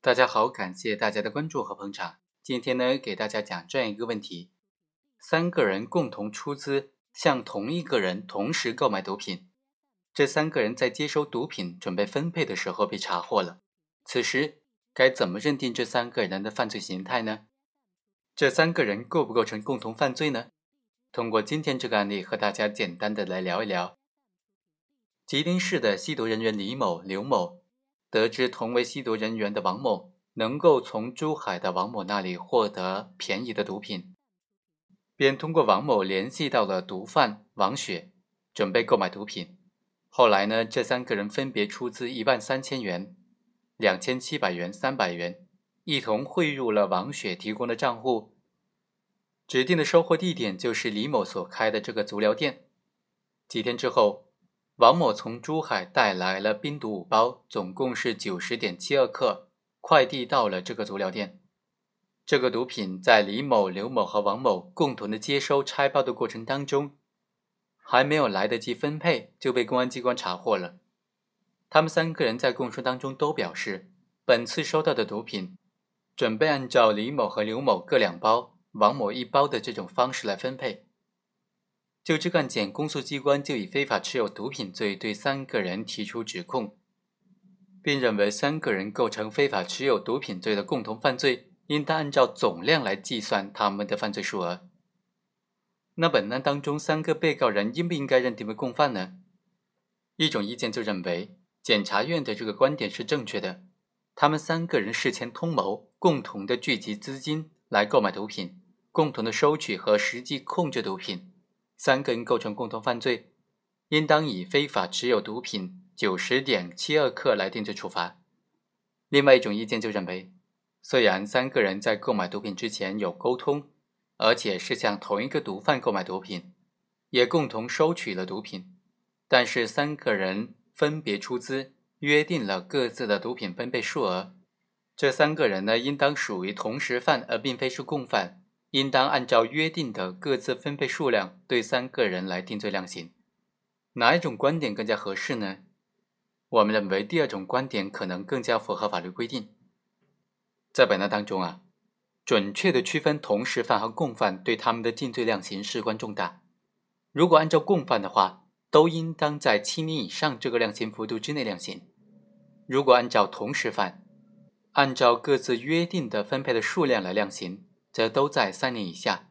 大家好，感谢大家的关注和捧场。今天呢，给大家讲这样一个问题：三个人共同出资向同一个人同时购买毒品，这三个人在接收毒品准备分配的时候被查获了。此时该怎么认定这三个人的犯罪形态呢？这三个人构不构成共同犯罪呢？通过今天这个案例，和大家简单的来聊一聊。吉林市的吸毒人员李某、刘某，得知同为吸毒人员的王某能够从珠海的王某那里获得便宜的毒品，便通过王某联系到了毒贩王雪，准备购买毒品。后来呢，这三个人分别出资一万三千元、两千七百元、三百元，一同汇入了王雪提供的账户。指定的收货地点就是李某所开的这个足疗店。几天之后。王某从珠海带来了冰毒五包，总共是九十点七二克，快递到了这个足疗店。这个毒品在李某、刘某和王某共同的接收拆包的过程当中，还没有来得及分配，就被公安机关查获了。他们三个人在供述当中都表示，本次收到的毒品，准备按照李某和刘某各两包、王某一包的这种方式来分配。就这个案件，公诉机关就以非法持有毒品罪对三个人提出指控，并认为三个人构成非法持有毒品罪的共同犯罪，应当按照总量来计算他们的犯罪数额。那本案当中，三个被告人应不应该认定为共犯呢？一种意见就认为，检察院的这个观点是正确的，他们三个人事前通谋，共同的聚集资金来购买毒品，共同的收取和实际控制毒品。三个人构成共同犯罪，应当以非法持有毒品九十点七二克来定罪处罚。另外一种意见就认为，虽然三个人在购买毒品之前有沟通，而且是向同一个毒贩购买毒品，也共同收取了毒品，但是三个人分别出资约定了各自的毒品分配数额，这三个人呢，应当属于同时犯，而并非是共犯。应当按照约定的各自分配数量对三个人来定罪量刑，哪一种观点更加合适呢？我们认为第二种观点可能更加符合法律规定。在本案当中啊，准确的区分同时犯和共犯对他们的定罪量刑事关重大。如果按照共犯的话，都应当在七年以上这个量刑幅度之内量刑；如果按照同时犯，按照各自约定的分配的数量来量刑。则都在三年以下。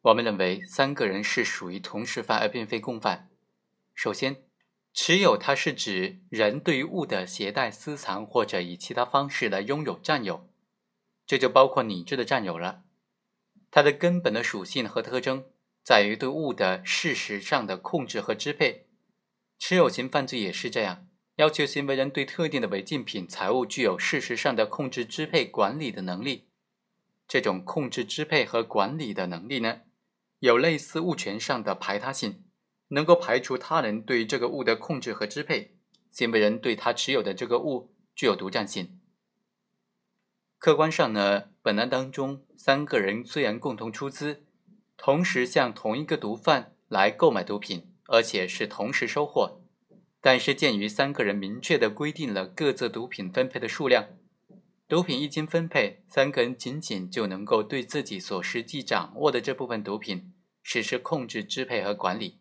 我们认为三个人是属于同时犯而并非共犯。首先，持有它是指人对于物的携带、私藏或者以其他方式来拥有、占有，这就包括拟制的占有了。它的根本的属性和特征在于对物的事实上的控制和支配。持有型犯罪也是这样，要求行为人对特定的违禁品、财物具有事实上的控制、支配、管理的能力。这种控制、支配和管理的能力呢，有类似物权上的排他性，能够排除他人对这个物的控制和支配，行为人对他持有的这个物具有独占性。客观上呢，本案当中三个人虽然共同出资，同时向同一个毒贩来购买毒品，而且是同时收获，但是鉴于三个人明确的规定了各自毒品分配的数量。毒品一经分配，三个人仅仅就能够对自己所实际掌握的这部分毒品实施控制、支配和管理，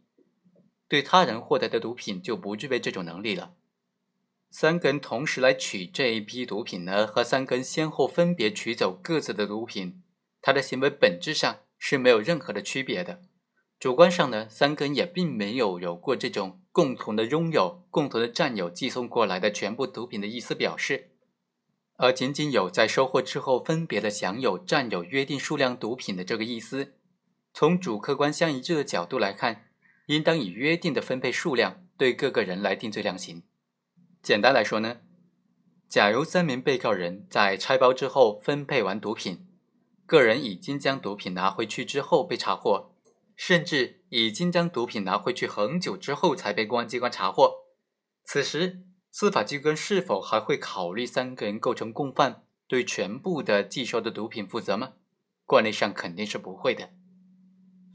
对他人获得的毒品就不具备这种能力了。三个人同时来取这一批毒品呢，和三根先后分别取走各自的毒品，他的行为本质上是没有任何的区别的。主观上呢，三根也并没有有过这种共同的拥有、共同的占有寄送过来的全部毒品的意思表示。而仅仅有在收获之后分别的享有、占有约定数量毒品的这个意思，从主客观相一致的角度来看，应当以约定的分配数量对各个人来定罪量刑。简单来说呢，假如三名被告人在拆包之后分配完毒品，个人已经将毒品拿回去之后被查获，甚至已经将毒品拿回去很久之后才被公安机关查获，此时。司法机关是否还会考虑三个人构成共犯，对全部的寄收的毒品负责吗？惯例上肯定是不会的。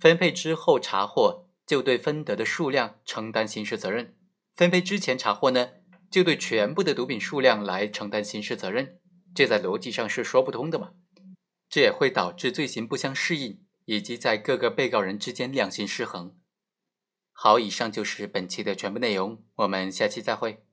分配之后查获，就对分得的数量承担刑事责任；分配之前查获呢，就对全部的毒品数量来承担刑事责任。这在逻辑上是说不通的嘛？这也会导致罪行不相适应，以及在各个被告人之间量刑失衡。好，以上就是本期的全部内容，我们下期再会。